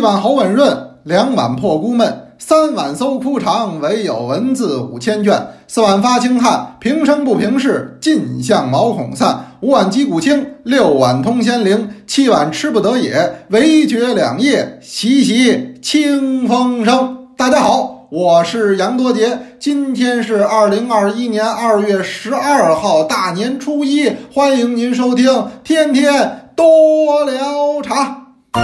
一碗喉吻润，两碗破孤闷，三碗搜枯肠，唯有文字五千卷。四碗发清汗，平生不平事，尽向毛孔散。五碗击鼓清，六碗通仙灵，七碗吃不得也，唯觉两夜习习清风生。大家好，我是杨多杰，今天是二零二一年二月十二号，大年初一，欢迎您收听天天多聊茶。嘿，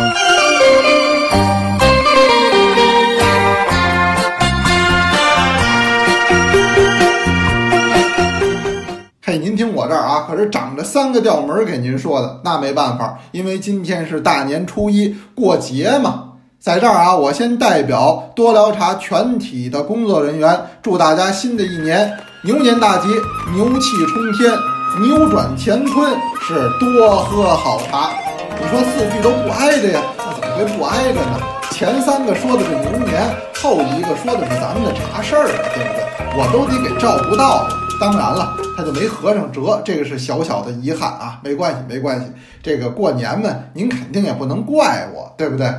您听我这儿啊，可是长着三个调门给您说的，那没办法，因为今天是大年初一，过节嘛。在这儿啊，我先代表多聊茶全体的工作人员，祝大家新的一年牛年大吉，牛气冲天，扭转乾坤，是多喝好茶。你说四句都不挨着呀？那怎么会不挨着呢？前三个说的是牛年，后一个说的是咱们的茶事儿啊，对不对？我都得给照顾到了。当然了，他就没合上辙，这个是小小的遗憾啊，没关系，没关系。这个过年嘛，您肯定也不能怪我，对不对？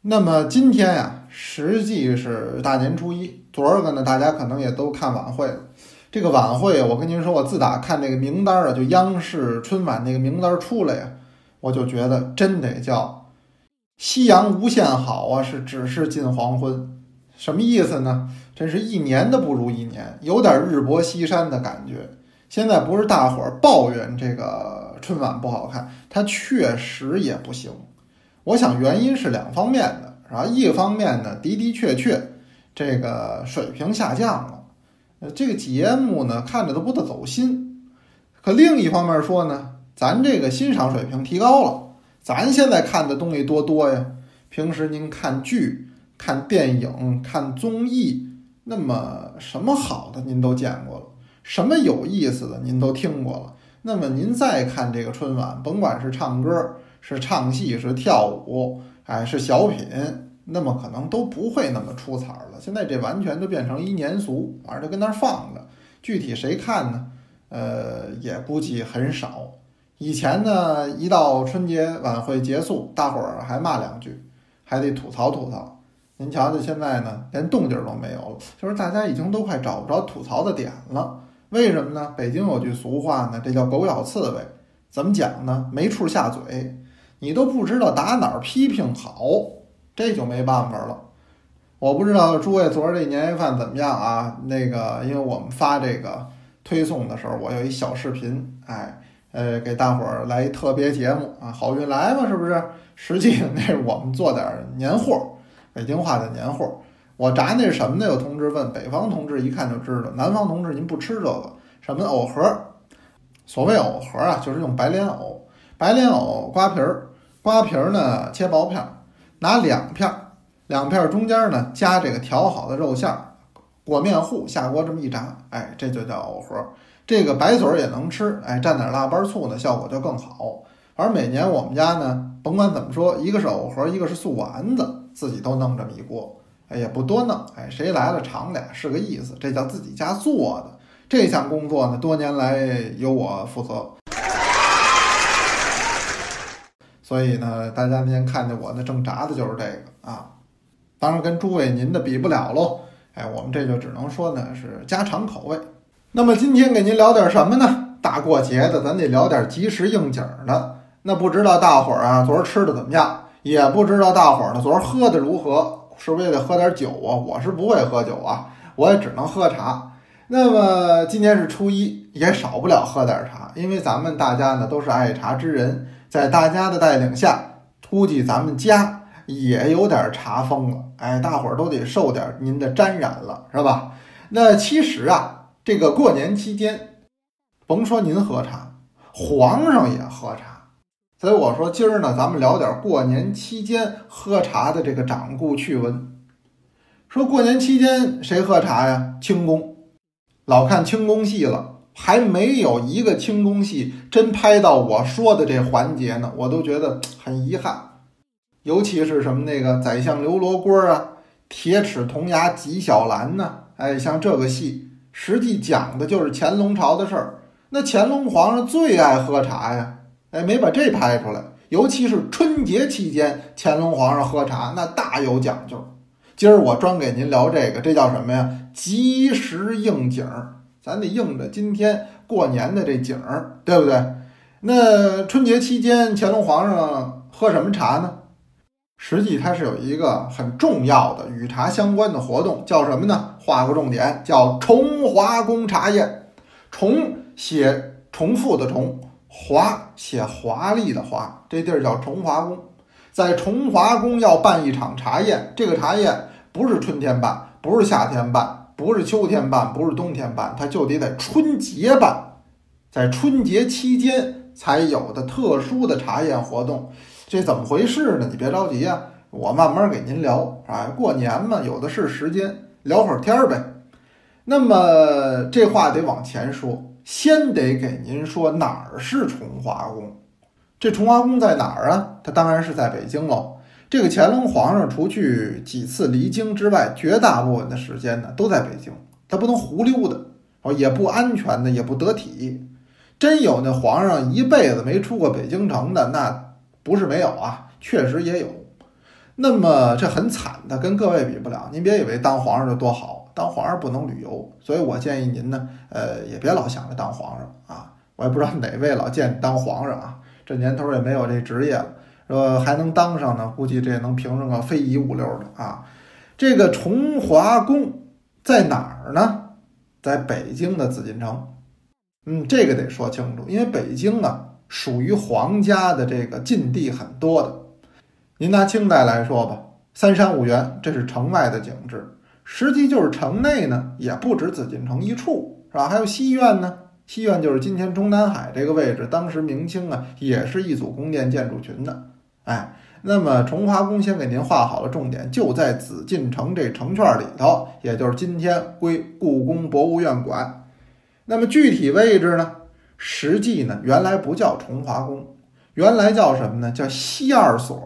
那么今天呀，实际是大年初一。昨儿个呢，大家可能也都看晚会了。这个晚会，我跟您说，我自打看这个名单啊，就央视春晚那个名单出来呀，我就觉得真得叫夕阳无限好啊，是只是近黄昏。什么意思呢？真是一年的不如一年，有点日薄西山的感觉。现在不是大伙儿抱怨这个春晚不好看，它确实也不行。我想原因是两方面的，是吧？一方面呢，的的确确这个水平下降了，这个节目呢看着都不得走心。可另一方面说呢，咱这个欣赏水平提高了，咱现在看的东西多多呀。平时您看剧、看电影、看综艺，那么什么好的您都见过了，什么有意思的您都听过了。那么您再看这个春晚，甭管是唱歌。是唱戏，是跳舞，哎，是小品，那么可能都不会那么出彩了。现在这完全都变成一年俗，反正就跟那儿放着。具体谁看呢？呃，也估计很少。以前呢，一到春节晚会结束，大伙儿还骂两句，还得吐槽吐槽。您瞧瞧现在呢，连动静都没有了，就是大家已经都快找不着吐槽的点了。为什么呢？北京有句俗话呢，这叫狗咬刺猬。怎么讲呢？没处下嘴。你都不知道打哪儿批评好，这就没办法了。我不知道诸位昨儿这年夜饭怎么样啊？那个，因为我们发这个推送的时候，我有一小视频，哎，呃，给大伙儿来一特别节目啊，好运来嘛，是不是？实际那是我们做点年货，北京话的年货。我炸那是什么呢？有同志问，北方同志一看就知道，南方同志您不吃这个什么藕盒。所谓藕盒啊，就是用白莲藕。白莲藕刮皮儿，刮皮儿呢切薄片儿，拿两片儿，两片儿中间呢加这个调好的肉馅儿，裹面糊下锅这么一炸，哎，这就叫藕盒。这个白嘴儿也能吃，哎，蘸点腊八醋呢，效果就更好。而每年我们家呢，甭管怎么说，一个是藕盒，一个是素丸子，自己都弄这么一锅，哎，也不多弄，哎，谁来了尝俩是个意思，这叫自己家做的。这项工作呢，多年来由我负责。所以呢，大家今天看见我那正炸的就是这个啊，当然跟诸位您的比不了喽。哎，我们这就只能说呢是家常口味。那么今天给您聊点什么呢？大过节的，咱得聊点及时应景的。那不知道大伙儿啊，昨儿吃的怎么样？也不知道大伙儿呢，昨儿喝的如何？是不是也得喝点酒啊？我是不会喝酒啊，我也只能喝茶。那么今天是初一，也少不了喝点茶，因为咱们大家呢都是爱茶之人。在大家的带领下，估计咱们家也有点茶风了。哎，大伙儿都得受点您的沾染了，是吧？那其实啊，这个过年期间，甭说您喝茶，皇上也喝茶。所以我说今儿呢，咱们聊点过年期间喝茶的这个掌故趣闻。说过年期间谁喝茶呀？清宫，老看清宫戏了。还没有一个清宫戏真拍到我说的这环节呢，我都觉得很遗憾。尤其是什么那个宰相刘罗锅啊，铁齿铜牙纪晓岚呢？哎，像这个戏，实际讲的就是乾隆朝的事儿。那乾隆皇上最爱喝茶呀，哎，没把这拍出来。尤其是春节期间，乾隆皇上喝茶那大有讲究。今儿我专给您聊这个，这叫什么呀？及时应景儿，咱得应着今天过年的这景儿，对不对？那春节期间，乾隆皇上喝什么茶呢？实际它是有一个很重要的与茶相关的活动，叫什么呢？画个重点，叫重华宫茶宴。重写重复的重，华写华丽的华，这地儿叫重华宫。在重华宫要办一场茶宴，这个茶宴不是春天办，不是夏天办，不是秋天办，不是冬天办，它就得在春节办，在春节期间才有的特殊的茶宴活动。这怎么回事呢？你别着急呀，我慢慢给您聊。哎，过年嘛，有的是时间，聊会儿天儿呗。那么这话得往前说，先得给您说哪儿是崇华宫。这崇华宫在哪儿啊？它当然是在北京喽。这个乾隆皇上除去几次离京之外，绝大部分的时间呢都在北京，他不能胡溜达哦，也不安全的，也不得体。真有那皇上一辈子没出过北京城的，那不是没有啊，确实也有。那么这很惨的，跟各位比不了。您别以为当皇上就多好，当皇上不能旅游，所以我建议您呢，呃，也别老想着当皇上啊。我也不知道哪位老见当皇上啊。这年头也没有这职业了，说还能当上呢，估计这也能评上个非遗五六的啊。这个崇华宫在哪儿呢？在北京的紫禁城。嗯，这个得说清楚，因为北京啊属于皇家的这个禁地很多的。您拿清代来说吧，三山五园这是城外的景致，实际就是城内呢也不止紫禁城一处，是吧？还有西苑呢。西苑就是今天中南海这个位置，当时明清啊也是一组宫殿建筑群的。哎，那么崇华宫先给您画好了重点，就在紫禁城这城圈里头，也就是今天归故宫博物院管。那么具体位置呢？实际呢原来不叫崇华宫，原来叫什么呢？叫西二所。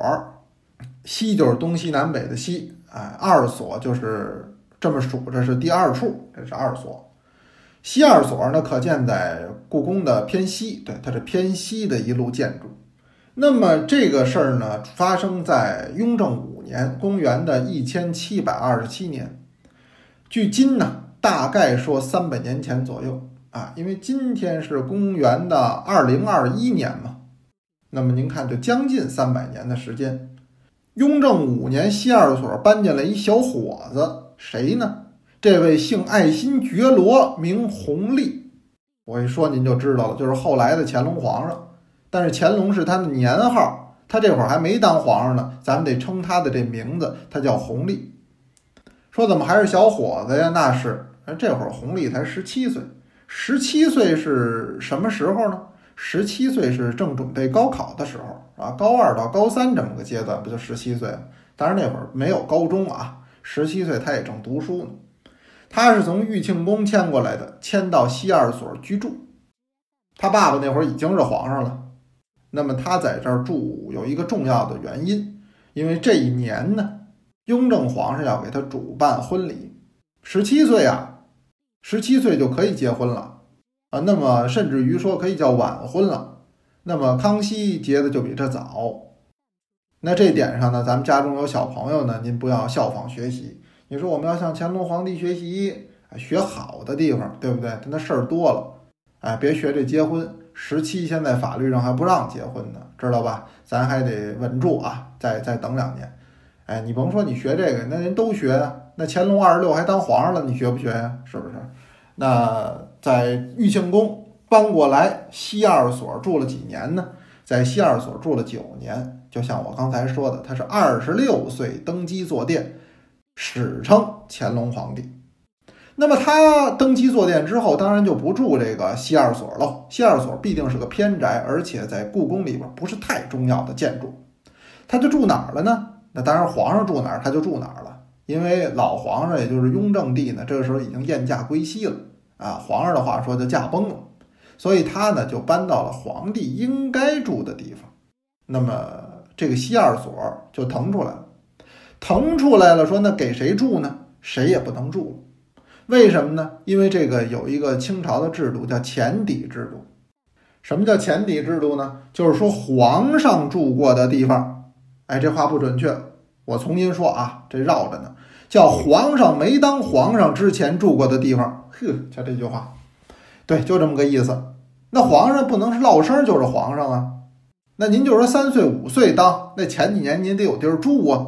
西就是东西南北的西，哎，二所就是这么数这是第二处，这是二所。西二所呢，可见在故宫的偏西，对，它是偏西的一路建筑。那么这个事儿呢，发生在雍正五年，公元的一千七百二十七年，距今呢，大概说三百年前左右啊，因为今天是公元的二零二一年嘛，那么您看，就将近三百年的时间。雍正五年，西二所搬进来一小伙子，谁呢？这位姓爱新觉罗，名弘历。我一说您就知道了，就是后来的乾隆皇上。但是乾隆是他的年号，他这会儿还没当皇上呢，咱们得称他的这名字，他叫弘历。说怎么还是小伙子呀？那是，这会儿弘历才十七岁。十七岁是什么时候呢？十七岁是正准备高考的时候啊，高二到高三这么个阶段，不就十七岁了？当然那会儿没有高中啊，十七岁他也正读书呢。他是从玉庆宫迁过来的，迁到西二所居住。他爸爸那会儿已经是皇上了，那么他在这儿住有一个重要的原因，因为这一年呢，雍正皇上要给他主办婚礼。十七岁啊，十七岁就可以结婚了啊，那么甚至于说可以叫晚婚了。那么康熙结的就比这早，那这点上呢，咱们家中有小朋友呢，您不要效仿学习。你说我们要向乾隆皇帝学习，学好的地方，对不对？他那事儿多了，哎，别学这结婚。十七现在法律上还不让结婚呢，知道吧？咱还得稳住啊，再再等两年。哎，你甭说你学这个，那人都学啊。那乾隆二十六还当皇上了，你学不学呀？是不是？那在玉庆宫搬过来西二所住了几年呢？在西二所住了九年，就像我刚才说的，他是二十六岁登基坐殿。史称乾隆皇帝。那么他登基坐殿之后，当然就不住这个西二所喽。西二所必定是个偏宅，而且在故宫里边不是太重要的建筑。他就住哪儿了呢？那当然，皇上住哪儿他就住哪儿了。因为老皇上也就是雍正帝呢，这个时候已经晏驾归西了啊。皇上的话说就驾崩了，所以他呢就搬到了皇帝应该住的地方。那么这个西二所就腾出来了。腾出来了，说那给谁住呢？谁也不能住，为什么呢？因为这个有一个清朝的制度叫前邸制度，什么叫前邸制度呢？就是说皇上住过的地方。哎，这话不准确，我重新说啊，这绕着呢，叫皇上没当皇上之前住过的地方。呵，就这句话，对，就这么个意思。那皇上不能是落生就是皇上啊。那您就说三岁五岁当，那前几年您得有地儿住啊。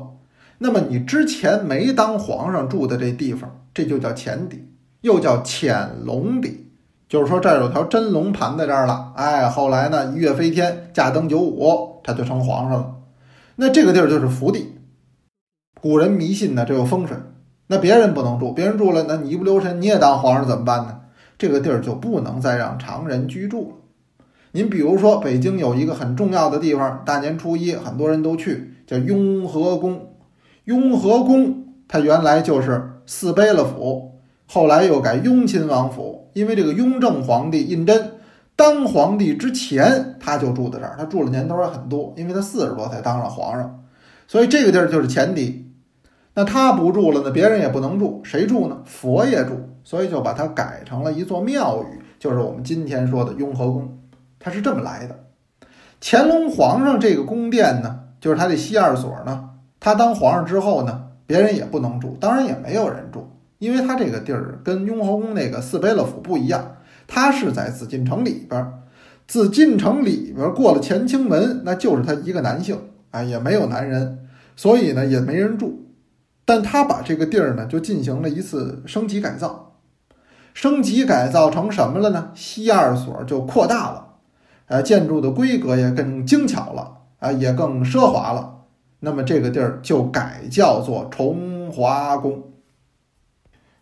那么你之前没当皇上住的这地方，这就叫前邸，又叫潜龙邸。就是说这儿有条真龙盘在这儿了，哎，后来呢一跃飞天，驾登九五，他就成皇上了。那这个地儿就是福地，古人迷信呢，这有风水，那别人不能住，别人住了，那你一不留神你也当皇上怎么办呢？这个地儿就不能再让常人居住了。您比如说北京有一个很重要的地方，大年初一很多人都去，叫雍和宫。雍和宫它原来就是四贝勒府，后来又改雍亲王府，因为这个雍正皇帝胤禛。当皇帝之前，他就住在这儿，他住了年头也很多，因为他四十多才当上皇上，所以这个地儿就是前邸。那他不住了，呢别人也不能住，谁住呢？佛爷住，所以就把它改成了一座庙宇，就是我们今天说的雍和宫，它是这么来的。乾隆皇上这个宫殿呢，就是他的西二所呢，他当皇上之后呢，别人也不能住，当然也没有人住，因为他这个地儿跟雍和宫那个四贝勒府不一样。他是在紫禁城里边，紫禁城里边过了乾清门，那就是他一个男性，啊，也没有男人，所以呢也没人住。但他把这个地儿呢就进行了一次升级改造，升级改造成什么了呢？西二所就扩大了，呃，建筑的规格也更精巧了，啊，也更奢华了。那么这个地儿就改叫做崇华宫。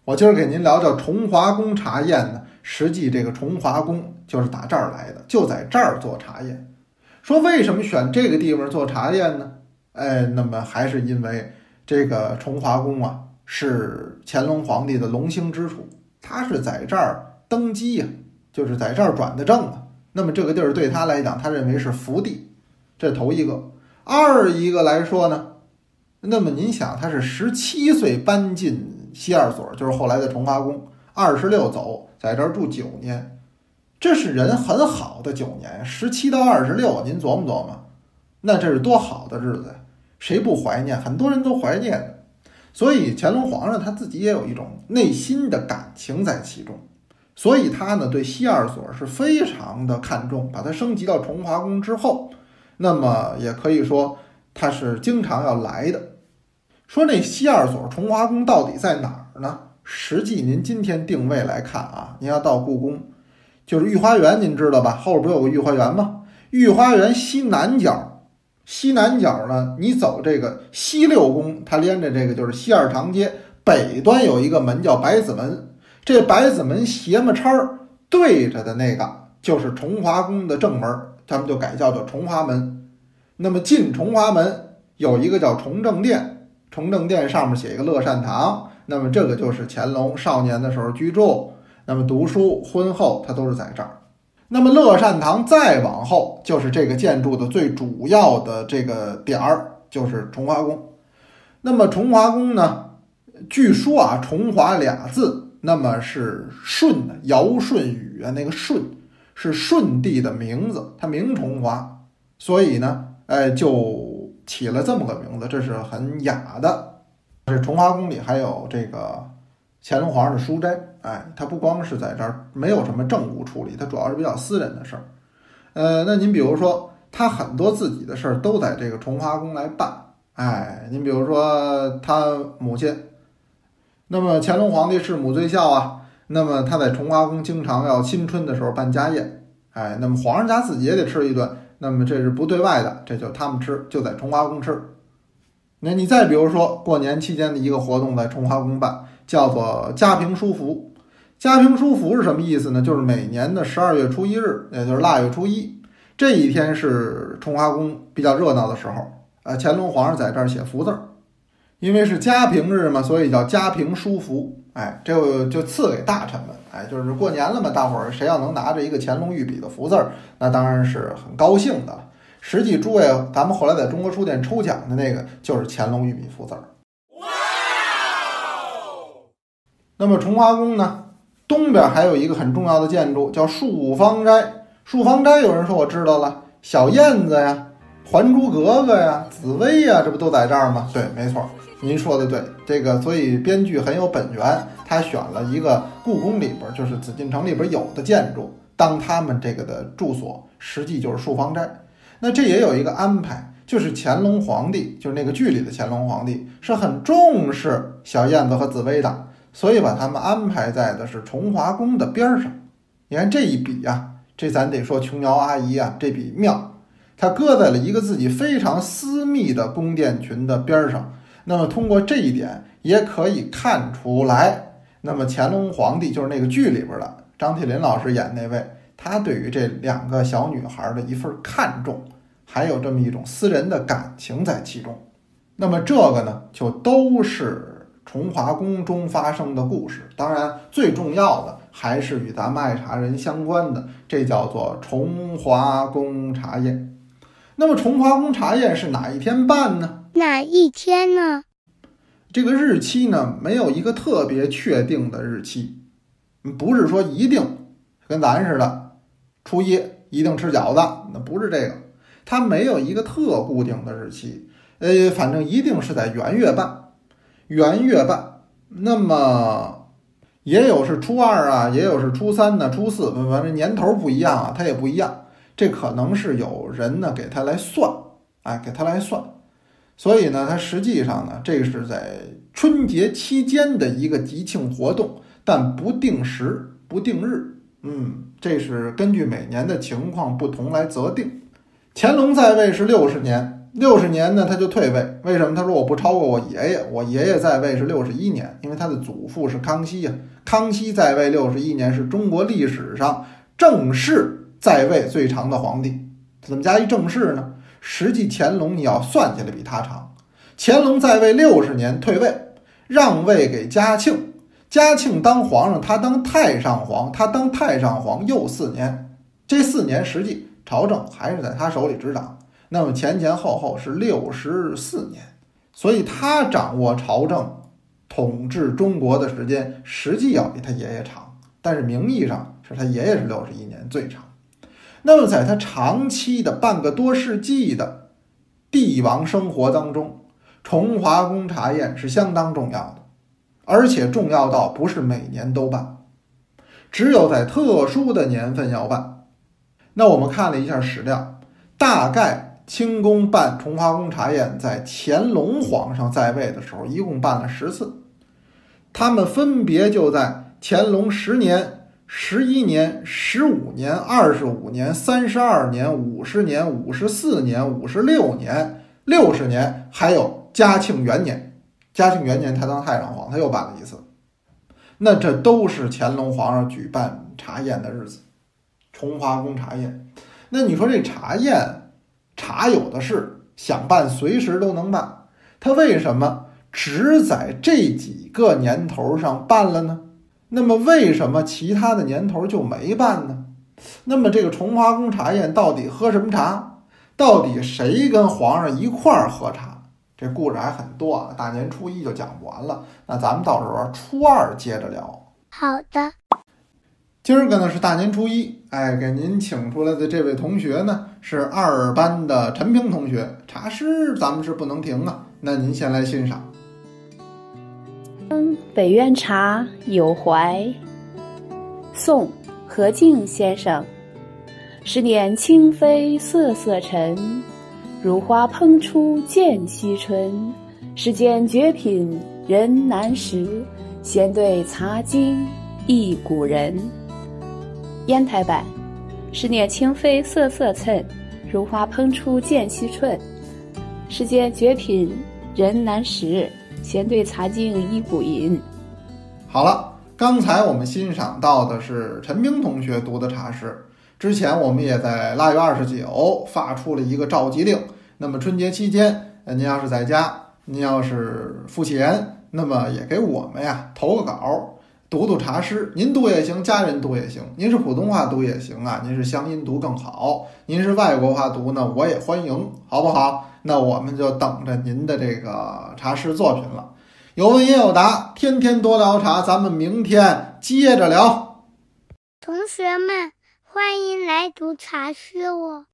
我今儿给您聊聊崇华宫茶宴呢。实际这个崇华宫就是打这儿来的，就在这儿做茶宴。说为什么选这个地方做茶宴呢？哎，那么还是因为这个崇华宫啊是乾隆皇帝的龙兴之处，他是在这儿登基呀，就是在这儿转的正啊。那么这个地儿对他来讲，他认为是福地，这头一个。二一个来说呢，那么您想，他是十七岁搬进西二所，就是后来的崇华宫，二十六走。在这儿住九年，这是人很好的九年，十七到二十六，您琢磨琢磨，那这是多好的日子呀！谁不怀念？很多人都怀念。所以乾隆皇上他自己也有一种内心的感情在其中，所以他呢对西二所是非常的看重，把它升级到崇华宫之后，那么也可以说他是经常要来的。说那西二所崇华宫到底在哪儿呢？实际您今天定位来看啊，您要到故宫，就是御花园，您知道吧？后边不有个御花园吗？御花园西南角，西南角呢，你走这个西六宫，它连着这个就是西二长街，北端有一个门叫百子门，这百子门斜么叉儿对着的那个就是崇华宫的正门，他们就改叫做崇华门。那么进崇华门有一个叫崇正殿，崇正殿上面写一个乐善堂。那么这个就是乾隆少年的时候居住，那么读书、婚后他都是在这儿。那么乐善堂再往后就是这个建筑的最主要的这个点儿，就是崇华宫。那么崇华宫呢，据说啊，崇华俩字，那么是舜的尧舜禹啊，那个舜是舜帝的名字，他名崇华，所以呢，哎，就起了这么个名字，这是很雅的。这崇华宫里还有这个乾隆皇上的书斋，哎，他不光是在这儿，没有什么政务处理，他主要是比较私人的事儿。呃，那您比如说，他很多自己的事儿都在这个崇华宫来办，哎，您比如说他母亲，那么乾隆皇帝是母最孝啊，那么他在崇华宫经常要新春的时候办家宴，哎，那么皇上家自己也得吃一顿，那么这是不对外的，这就他们吃，就在崇华宫吃。那你再比如说，过年期间的一个活动在崇华宫办，叫做家平书福。家平书福是什么意思呢？就是每年的十二月初一日，也就是腊月初一这一天是崇华宫比较热闹的时候。呃，乾隆皇上在这儿写福字儿，因为是家平日嘛，所以叫家平书福。哎，这个就赐给大臣们。哎，就是过年了嘛，大伙儿谁要能拿着一个乾隆御笔的福字儿，那当然是很高兴的。实际诸位，咱们后来在中国书店抽奖的那个就是乾隆御笔福字儿。哇！那么崇华宫呢，东边还有一个很重要的建筑叫漱芳斋。漱芳斋有人说我知道了，小燕子呀，《还珠格格》呀，紫薇呀，这不都在这儿吗？对，没错，您说的对。这个所以编剧很有本源，他选了一个故宫里边，就是紫禁城里边有的建筑当他们这个的住所，实际就是漱芳斋。那这也有一个安排，就是乾隆皇帝，就是那个剧里的乾隆皇帝，是很重视小燕子和紫薇的，所以把他们安排在的是崇华宫的边上。你看这一笔呀，这咱得说琼瑶阿姨啊，这笔妙，她搁在了一个自己非常私密的宫殿群的边上。那么通过这一点，也可以看出来，那么乾隆皇帝就是那个剧里边的张铁林老师演那位。他对于这两个小女孩的一份看重，还有这么一种私人的感情在其中。那么这个呢，就都是重华宫中发生的故事。当然，最重要的还是与咱们爱茶人相关的，这叫做重华宫茶宴。那么重华宫茶宴是哪一天办呢？哪一天呢？这个日期呢，没有一个特别确定的日期，不是说一定跟咱似的。初一一定吃饺子，那不是这个，它没有一个特固定的日期，呃，反正一定是在元月半，元月半。那么也有是初二啊，也有是初三呢，初四，反正年头不一样啊，它也不一样。这可能是有人呢给他来算，哎，给他来算。所以呢，它实际上呢，这是在春节期间的一个吉庆活动，但不定时，不定日。嗯，这是根据每年的情况不同来择定。乾隆在位是六十年，六十年呢他就退位。为什么？他说我不超过我爷爷，我爷爷在位是六十一年，因为他的祖父是康熙呀。康熙在位六十一年，是中国历史上正式在位最长的皇帝。怎么加一正式呢？实际乾隆你要算起来比他长。乾隆在位六十年，退位，让位给嘉庆。嘉庆当皇上，他当太上皇，他当太上皇又四年，这四年实际朝政还是在他手里执掌。那么前前后后是六十四年，所以他掌握朝政、统治中国的时间实际要比他爷爷长，但是名义上是他爷爷是六十一年最长。那么在他长期的半个多世纪的帝王生活当中，崇华宫茶宴是相当重要的。而且重要到不是每年都办，只有在特殊的年份要办。那我们看了一下史料，大概清宫办崇华宫茶宴，在乾隆皇上在位的时候，一共办了十次。他们分别就在乾隆十年、十一年、十五年、二十五年、三十二年、五十年、五十四年、五十六年、六十年，还有嘉庆元年。嘉庆元年，他当太上皇，他又办了一次。那这都是乾隆皇上举办茶宴的日子，崇华宫茶宴。那你说这茶宴，茶有的是，想办随时都能办。他为什么只在这几个年头上办了呢？那么为什么其他的年头就没办呢？那么这个崇华宫茶宴到底喝什么茶？到底谁跟皇上一块儿喝茶？这故事还很多啊，大年初一就讲不完了。那咱们到时候初二接着聊。好的。今儿个呢是大年初一，哎，给您请出来的这位同学呢是二班的陈平同学，茶诗咱们是不能停啊。那您先来欣赏。北苑茶有怀，宋何敬先生。十年清妃瑟瑟尘。如花喷出见西春，世间绝品人难识，闲对茶经忆古人。烟台版：十年清妃瑟瑟衬，如花喷出见西春，世间绝品人难识，闲对茶敬一古人。好了，刚才我们欣赏到的是陈冰同学读的茶诗。之前我们也在腊月二十九发出了一个召集令，那么春节期间，您要是在家，您要是付钱，那么也给我们呀投个稿，读读茶诗，您读也行，家人读也行，您是普通话读也行啊，您是乡音读更好，您是外国话读呢，我也欢迎，好不好？那我们就等着您的这个茶诗作品了，有问也有答，天天多聊茶，咱们明天接着聊，同学们。欢迎来读茶诗哦。